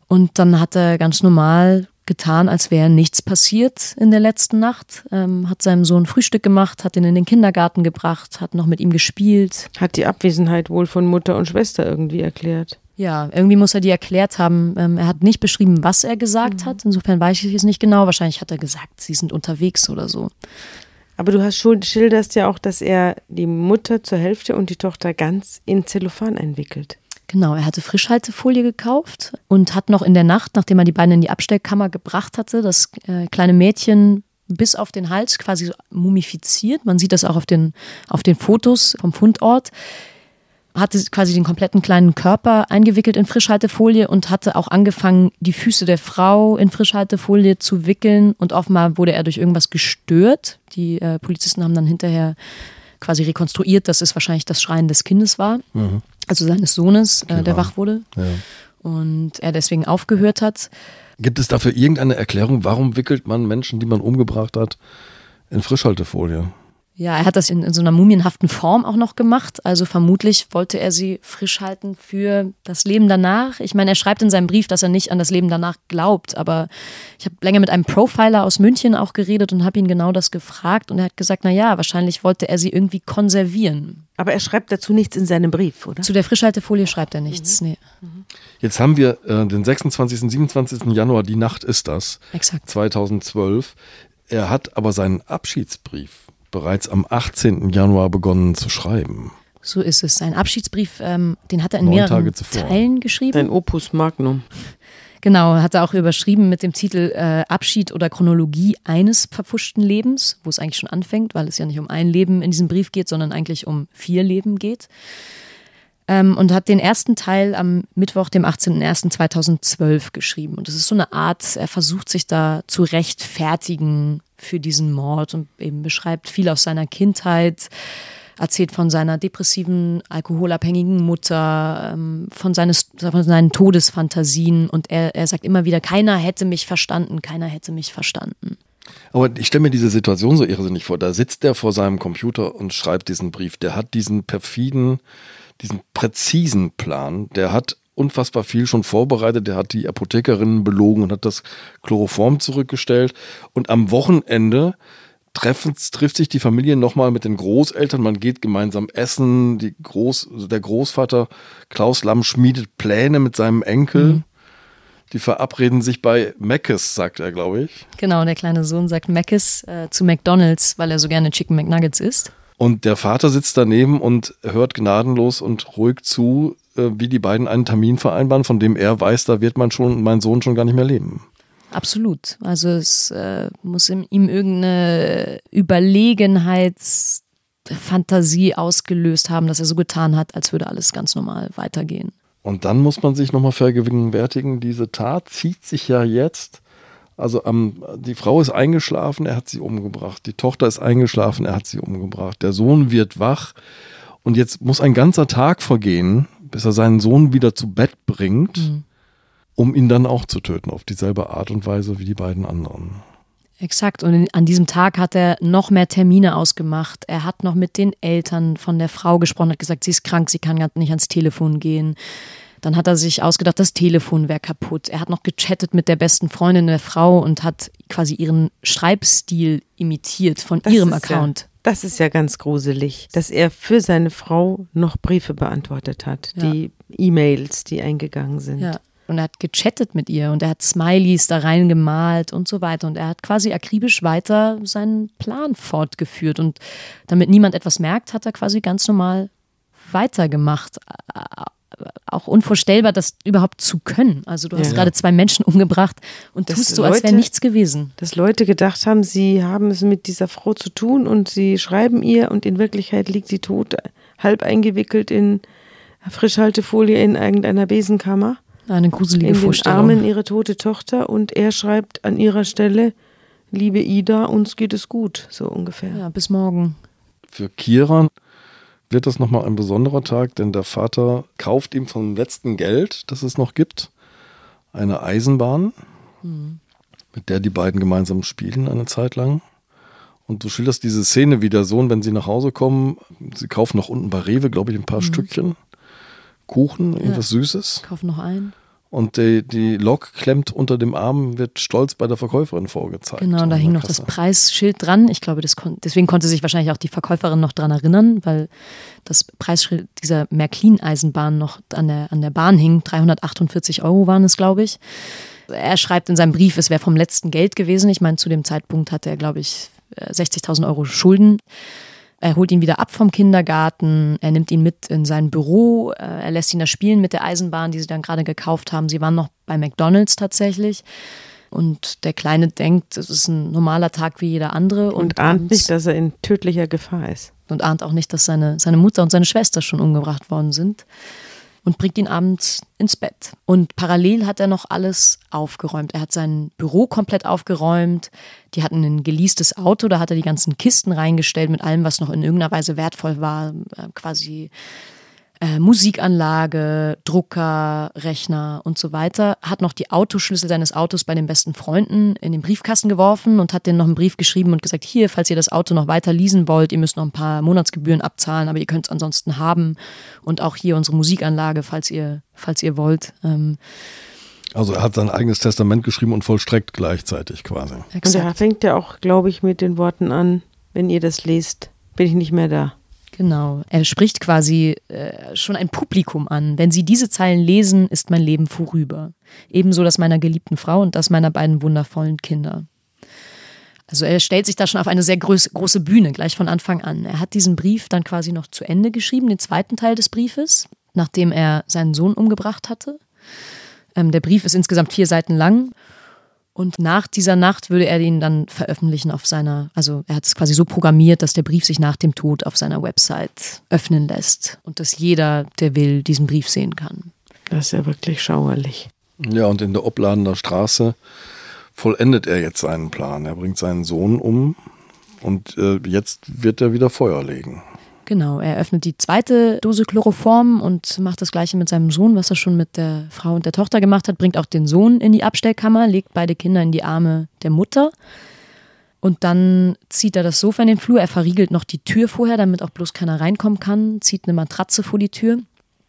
Und dann hat er ganz normal getan, als wäre nichts passiert in der letzten Nacht. Ähm, hat seinem Sohn Frühstück gemacht, hat ihn in den Kindergarten gebracht, hat noch mit ihm gespielt. Hat die Abwesenheit wohl von Mutter und Schwester irgendwie erklärt. Ja, irgendwie muss er die erklärt haben. Ähm, er hat nicht beschrieben, was er gesagt hat. Insofern weiß ich es nicht genau. Wahrscheinlich hat er gesagt, sie sind unterwegs oder so. Aber du hast schon, schilderst ja auch, dass er die Mutter zur Hälfte und die Tochter ganz in Zellophan einwickelt. Genau, er hatte Frischhaltefolie gekauft und hat noch in der Nacht, nachdem er die beiden in die Abstellkammer gebracht hatte, das äh, kleine Mädchen bis auf den Hals quasi so mumifiziert. Man sieht das auch auf den, auf den Fotos vom Fundort. Hatte quasi den kompletten kleinen Körper eingewickelt in Frischhaltefolie und hatte auch angefangen, die Füße der Frau in Frischhaltefolie zu wickeln. Und offenbar wurde er durch irgendwas gestört. Die äh, Polizisten haben dann hinterher quasi rekonstruiert, dass es wahrscheinlich das Schreien des Kindes war, also seines Sohnes, äh, der Klar. wach wurde Ja. und er deswegen aufgehört hat. Gibt es dafür irgendeine Erklärung, warum wickelt man Menschen, die man umgebracht hat, in Frischhaltefolie? Ja, er hat das in, in so einer mumienhaften Form auch noch gemacht. Also vermutlich wollte er sie frisch halten für das Leben danach. Ich meine, er schreibt in seinem Brief, dass er nicht an das Leben danach glaubt. Aber ich habe länger mit einem Profiler aus München auch geredet und habe ihn genau das gefragt. Und er hat gesagt, na ja, wahrscheinlich wollte er sie irgendwie konservieren. Aber er schreibt dazu nichts in seinem Brief, oder? Zu der Frischhaltefolie schreibt er nichts. Nee, Jetzt haben wir äh, den 26. 27. Januar, die Nacht ist das, exakt. 2012. Er hat aber seinen Abschiedsbrief bereits am 18. Januar begonnen zu schreiben. So ist es. Sein Abschiedsbrief, ähm, den hat er in Neun mehreren Tage zuvor. Teilen geschrieben. Sein Opus Magnum. Genau, hat er auch überschrieben mit dem Titel äh, Abschied oder Chronologie eines verpfuschten Lebens, wo es eigentlich schon anfängt, weil es ja nicht um ein Leben in diesem Brief geht, sondern eigentlich um vier Leben geht. Ähm, und hat den ersten Teil am Mittwoch, dem 18.01.2012 geschrieben. Und das ist so eine Art, er versucht sich da zu rechtfertigen für diesen Mord und eben beschreibt viel aus seiner Kindheit, erzählt von seiner depressiven, alkoholabhängigen Mutter, ähm, von, seines, von seinen Todesfantasien und er, er sagt immer wieder, keiner hätte mich verstanden, keiner hätte mich verstanden. Aber ich stelle mir diese Situation so irrsinnig vor. Da sitzt er vor seinem Computer und schreibt diesen Brief. Der hat diesen perfiden, diesen präzisen Plan. Der hat unfassbar viel schon vorbereitet. Der hat die Apothekerinnen belogen und hat das Chloroform zurückgestellt. Und am Wochenende treffen, trifft sich die Familie nochmal mit den Großeltern. Man geht gemeinsam essen. Die Groß, der Großvater Klaus Lamm schmiedet Pläne mit seinem Enkel. Die verabreden sich bei Meckes, sagt er, glaube ich. Genau, der kleine Sohn sagt Mc's äh, zu McDonalds, weil er so gerne Chicken McNuggets isst. Und der Vater sitzt daneben und hört gnadenlos und ruhig zu, äh, wie die beiden einen Termin vereinbaren, von dem er weiß, da wird man schon, mein Sohn schon gar nicht mehr leben. Absolut. Also es äh, muss in ihm irgendeine Überlegenheitsfantasie ausgelöst haben, dass er so getan hat, als würde alles ganz normal weitergehen. Und dann muss man sich nochmal vergegenwärtigen, diese Tat zieht sich ja jetzt. Also am, die Frau ist eingeschlafen, er hat sie umgebracht. Die Tochter ist eingeschlafen, er hat sie umgebracht. Der Sohn wird wach und jetzt muss ein ganzer Tag vergehen, bis er seinen Sohn wieder zu Bett bringt, um ihn dann auch zu töten, auf dieselbe Art und Weise wie die beiden anderen. Exakt. Und an diesem Tag hat er noch mehr Termine ausgemacht. Er hat noch mit den Eltern von der Frau gesprochen, hat gesagt, sie ist krank, sie kann gar nicht ans Telefon gehen. Dann hat er sich ausgedacht, das Telefon wäre kaputt. Er hat noch gechattet mit der besten Freundin der Frau und hat quasi ihren Schreibstil imitiert von Das ihrem Account. Ja, das ist ja ganz gruselig, dass er für seine Frau noch Briefe beantwortet hat, Ja. die E-Mails, die eingegangen sind. Ja. Und er hat gechattet mit ihr und er hat Smileys da reingemalt und so weiter. Und er hat quasi akribisch weiter seinen Plan fortgeführt. Und damit niemand etwas merkt, hat er quasi ganz normal weitergemacht. Auch unvorstellbar, das überhaupt zu können. Also du hast Ja. gerade zwei Menschen umgebracht und Dass tust so, als wäre nichts gewesen. Dass Leute gedacht haben, sie haben es mit dieser Frau zu tun und sie schreiben ihr und in Wirklichkeit liegt sie tot, halb eingewickelt in Frischhaltefolie in irgendeiner Besenkammer. Eine gruselige in den Vorstellung. Armen ihre tote Tochter und er schreibt an ihrer Stelle, liebe Ida, uns geht es gut, so ungefähr. ja, bis morgen. Für Kieran wird das nochmal ein besonderer Tag, denn der Vater kauft ihm vom letzten Geld, das es noch gibt, eine Eisenbahn, mhm. mit der die beiden gemeinsam spielen eine Zeit lang. Und du schilderst diese Szene, wie der Sohn, wenn sie nach Hause kommen, sie kaufen noch unten bei Rewe, glaube ich, ein paar mhm. Stückchen Kuchen, irgendwas ja. Süßes. Kaufen noch ein. Und die, die Lok klemmt unter dem Arm, wird stolz bei der Verkäuferin vorgezeigt. Genau, und da hing noch das Preisschild dran. Ich glaube, kon deswegen konnte sich wahrscheinlich auch die Verkäuferin noch dran erinnern, weil das Preisschild dieser Märklin-Eisenbahn noch an der, an der Bahn hing. 348 Euro waren es, glaube ich. Er schreibt in seinem Brief, es wäre vom letzten Geld gewesen. Ich meine, zu dem Zeitpunkt hatte er, glaube ich, 60.000 Euro Schulden. Er holt ihn wieder ab vom Kindergarten, er nimmt ihn mit in sein Büro, äh, er lässt ihn da spielen mit der Eisenbahn, die sie dann gerade gekauft haben. Sie waren noch bei McDonald's tatsächlich. Und der Kleine denkt, es ist ein normaler Tag wie jeder andere. Und, und ahnt nicht, dass er in tödlicher Gefahr ist. Und ahnt auch nicht, dass seine, seine Mutter und seine Schwester schon umgebracht worden sind und bringt ihn abends ins Bett. Und parallel hat er noch alles aufgeräumt. Er hat sein Büro komplett aufgeräumt. Die hatten ein geleastes Auto, da hat er die ganzen Kisten reingestellt mit allem, was noch in irgendeiner Weise wertvoll war. Äh, quasi äh, Musikanlage, Drucker, Rechner und so weiter, hat noch die Autoschlüssel seines Autos bei den besten Freunden in den Briefkasten geworfen und hat denen noch einen Brief geschrieben und gesagt, hier, falls ihr das Auto noch weiter leasen wollt, ihr müsst noch ein paar Monatsgebühren abzahlen, aber ihr könnt es ansonsten haben. Und auch hier unsere Musikanlage, falls ihr, falls ihr wollt. Ähm, also er hat sein eigenes Testament geschrieben und vollstreckt gleichzeitig quasi. Exakt. Und er fängt ja auch, glaube ich, mit den Worten an, wenn ihr das lest, bin ich nicht mehr da. Genau. Er spricht quasi äh, schon ein Publikum an. Wenn Sie diese Zeilen lesen, ist mein Leben vorüber. Ebenso das meiner geliebten Frau und das meiner beiden wundervollen Kinder. Also er stellt sich da schon auf eine sehr groß, große Bühne, gleich von Anfang an. Er hat diesen Brief dann quasi noch zu Ende geschrieben, den zweiten Teil des Briefes, nachdem er seinen Sohn umgebracht hatte. Ähm, der Brief ist insgesamt vier Seiten lang und nach dieser Nacht würde er ihn dann veröffentlichen auf seiner, also er hat es quasi so programmiert, dass der Brief sich nach dem Tod auf seiner Website öffnen lässt und dass jeder, der will, diesen Brief sehen kann. Das ist ja wirklich schauerlich. Ja, und in der Opladener Straße vollendet er jetzt seinen Plan. Er bringt seinen Sohn um und äh, jetzt wird er wieder Feuer legen. Genau, er öffnet die zweite Dose Chloroform und macht das gleiche mit seinem Sohn, was er schon mit der Frau und der Tochter gemacht hat, bringt auch den Sohn in die Abstellkammer, legt beide Kinder in die Arme der Mutter. Und dann zieht er das Sofa in den Flur, er verriegelt noch die Tür vorher, damit auch bloß keiner reinkommen kann, zieht eine Matratze vor die Tür.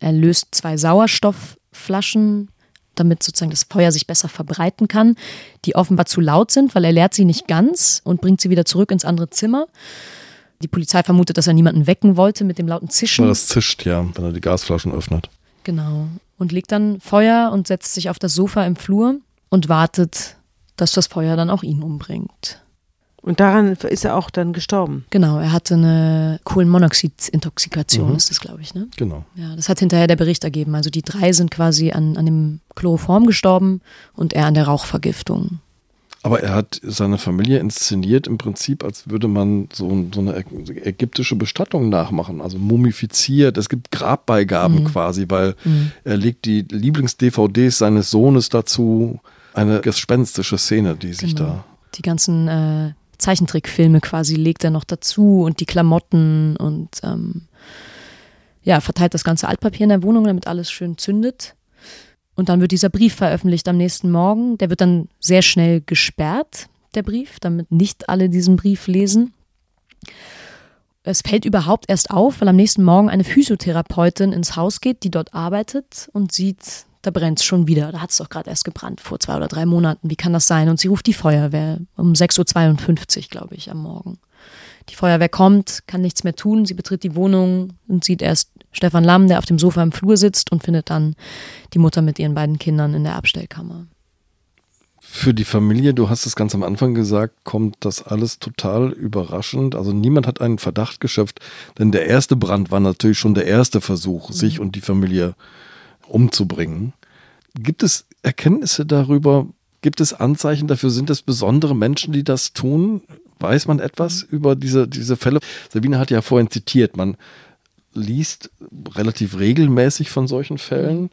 Er löst zwei Sauerstoffflaschen, damit sozusagen das Feuer sich besser verbreiten kann, die offenbar zu laut sind, weil er leert sie nicht ganz und bringt sie wieder zurück ins andere Zimmer. Die Polizei vermutet, dass er niemanden wecken wollte mit dem lauten Zischen. Das zischt, ja, wenn er die Gasflaschen öffnet. Genau. Und legt dann Feuer und setzt sich auf das Sofa im Flur und wartet, dass das Feuer dann auch ihn umbringt. Und daran ist er auch dann gestorben. Genau, er hatte eine Kohlenmonoxid-Intoxikation, mhm. ist das, glaube ich, ne? Genau. Ja, das hat hinterher der Bericht ergeben. Also die drei sind quasi an, an dem Chloroform gestorben und er an der Rauchvergiftung. Aber er hat seine Familie inszeniert im Prinzip, als würde man so, so eine ägyptische Bestattung nachmachen, also mumifiziert. Es gibt Grabbeigaben mhm. quasi, weil mhm. er legt die Lieblings-DVDs seines Sohnes dazu. Eine gespenstische Szene, die sich genau. da. Die ganzen äh, Zeichentrickfilme quasi legt er noch dazu und die Klamotten und ähm, ja, verteilt das ganze Altpapier in der Wohnung, damit alles schön zündet. Und dann wird dieser Brief veröffentlicht am nächsten Morgen. Der wird dann sehr schnell gesperrt, der Brief, damit nicht alle diesen Brief lesen. Es fällt überhaupt erst auf, weil am nächsten Morgen eine Physiotherapeutin ins Haus geht, die dort arbeitet und sieht, da brennt es schon wieder. Da hat es doch gerade erst gebrannt, vor zwei oder drei Monaten. Wie kann das sein? Und sie ruft die Feuerwehr um 6.52 Uhr, glaube ich, am Morgen. Die Feuerwehr kommt, kann nichts mehr tun. Sie betritt die Wohnung und sieht erst Stefan Lamm, der auf dem Sofa im Flur sitzt und findet dann die Mutter mit ihren beiden Kindern in der Abstellkammer. Für die Familie, du hast es ganz am Anfang gesagt, kommt das alles total überraschend. Also niemand hat einen Verdacht geschöpft, denn der erste Brand war natürlich schon der erste Versuch, mhm. sich und die Familie umzubringen. Gibt es Erkenntnisse darüber? Gibt es Anzeichen dafür? Sind es besondere Menschen, die das tun? Weiß man etwas mhm. über diese, diese Fälle? Sabine hat ja vorhin zitiert, man liest relativ regelmäßig von solchen Fällen.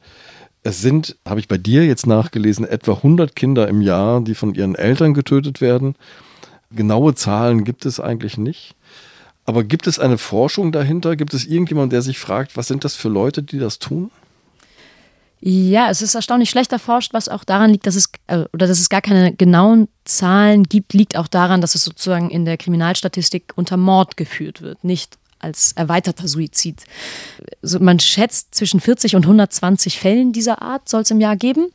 Es sind, habe ich bei dir jetzt nachgelesen, etwa 100 Kinder im Jahr, die von ihren Eltern getötet werden. Genaue Zahlen gibt es eigentlich nicht. Aber gibt es eine Forschung dahinter? Gibt es irgendjemanden, der sich fragt, was sind das für Leute, die das tun? Ja, es ist erstaunlich schlecht erforscht, was auch daran liegt, dass es äh, oder dass es gar keine genauen Zahlen gibt, liegt auch daran, dass es sozusagen in der Kriminalstatistik unter Mord geführt wird, nicht als erweiterter Suizid. Also man schätzt zwischen 40 und 120 Fällen dieser Art soll es im Jahr geben.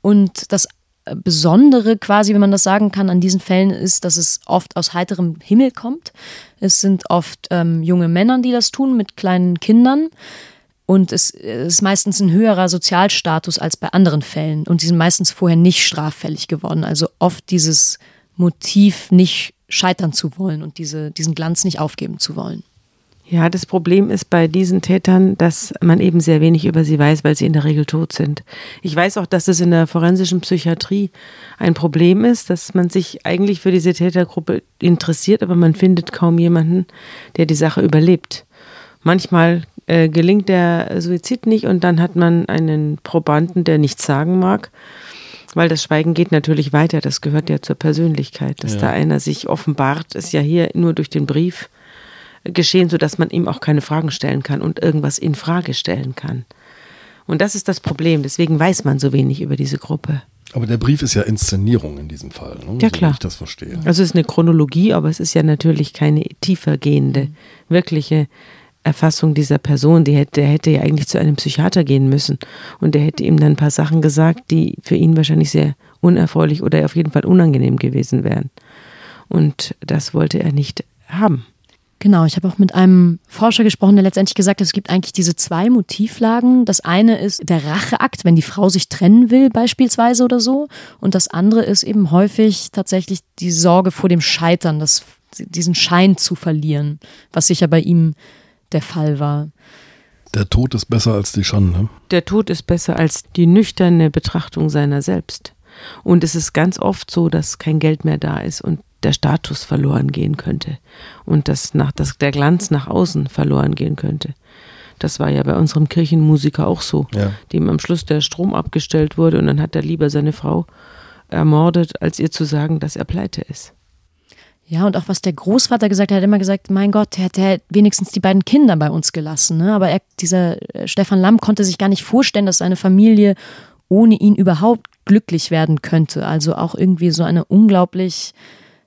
Und das Besondere quasi, wenn man das sagen kann, an diesen Fällen ist, dass es oft aus heiterem Himmel kommt. Es sind oft ähm, junge Männer, die das tun mit kleinen Kindern. Und es ist meistens ein höherer Sozialstatus als bei anderen Fällen. Und die sind meistens vorher nicht straffällig geworden. Also oft dieses Motiv, nicht scheitern zu wollen und diese, diesen Glanz nicht aufgeben zu wollen. Ja, das Problem ist bei diesen Tätern, dass man eben sehr wenig über sie weiß, weil sie in der Regel tot sind. Ich weiß auch, dass es in der forensischen Psychiatrie ein Problem ist, dass man sich eigentlich für diese Tätergruppe interessiert, aber man findet kaum jemanden, der die Sache überlebt. Manchmal äh, gelingt der Suizid nicht und dann hat man einen Probanden, der nichts sagen mag. Weil das Schweigen geht natürlich weiter, das gehört ja zur Persönlichkeit. Dass ja. da einer sich offenbart, ist ja hier nur durch den Brief geschehen, sodass man ihm auch keine Fragen stellen kann und irgendwas in Frage stellen kann. Und das ist das Problem. Deswegen weiß man so wenig über diese Gruppe. Aber der Brief ist ja Inszenierung in diesem Fall, ne? ja, klar. So, ich das verstehe. Also es ist eine Chronologie, aber es ist ja natürlich keine tiefergehende, wirkliche Erfassung dieser Person. Die hätte, der hätte ja eigentlich zu einem Psychiater gehen müssen. Und der hätte ihm dann ein paar Sachen gesagt, die für ihn wahrscheinlich sehr unerfreulich oder auf jeden Fall unangenehm gewesen wären. Und das wollte er nicht haben. Genau, ich habe auch mit einem Forscher gesprochen, der letztendlich gesagt hat, es gibt eigentlich diese zwei Motivlagen. Das eine ist der Racheakt, wenn die Frau sich trennen will beispielsweise oder so. Und das andere ist eben häufig tatsächlich die Sorge vor dem Scheitern, das, diesen Schein zu verlieren, was sicher bei ihm der Fall war. Der Tod ist besser als die Schande. Der Tod ist besser als die nüchterne Betrachtung seiner selbst. Und es ist ganz oft so, dass kein Geld mehr da ist und der Status verloren gehen könnte und dass, nach, dass der Glanz nach außen verloren gehen könnte. Das war ja bei unserem Kirchenmusiker auch so, ja. dem am Schluss der Strom abgestellt wurde und dann hat er lieber seine Frau ermordet, als ihr zu sagen, dass er pleite ist. Ja, und auch was der Großvater gesagt hat, er hat immer gesagt, mein Gott, der hätte wenigstens die beiden Kinder bei uns gelassen. Ne? Aber er, dieser äh, Stefan Lamm konnte sich gar nicht vorstellen, dass seine Familie ohne ihn überhaupt glücklich werden könnte. Also auch irgendwie so eine unglaublich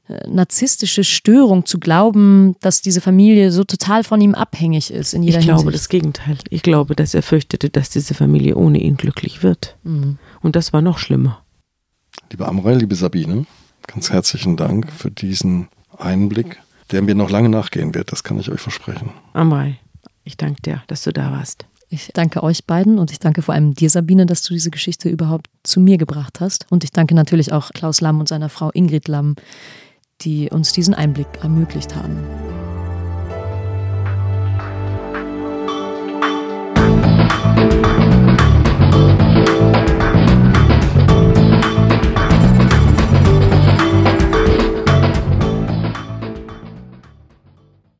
äh, narzisstische Störung zu glauben, dass diese Familie so total von ihm abhängig ist. In jeder ich glaube Hinsicht. das Gegenteil. Ich glaube, dass er fürchtete, dass diese Familie ohne ihn glücklich wird. Mhm. Und das war noch schlimmer. Liebe Amrei, liebe Sabine, ganz herzlichen Dank für diesen Einblick, der mir noch lange nachgehen wird. Das kann ich euch versprechen. Amal, ich danke dir, dass du da warst. Ich danke euch beiden und ich danke vor allem dir, Sabine, dass du diese Geschichte überhaupt zu mir gebracht hast. Und ich danke natürlich auch Klaus Lamm und seiner Frau Ingrid Lamm, die uns diesen Einblick ermöglicht haben. Musik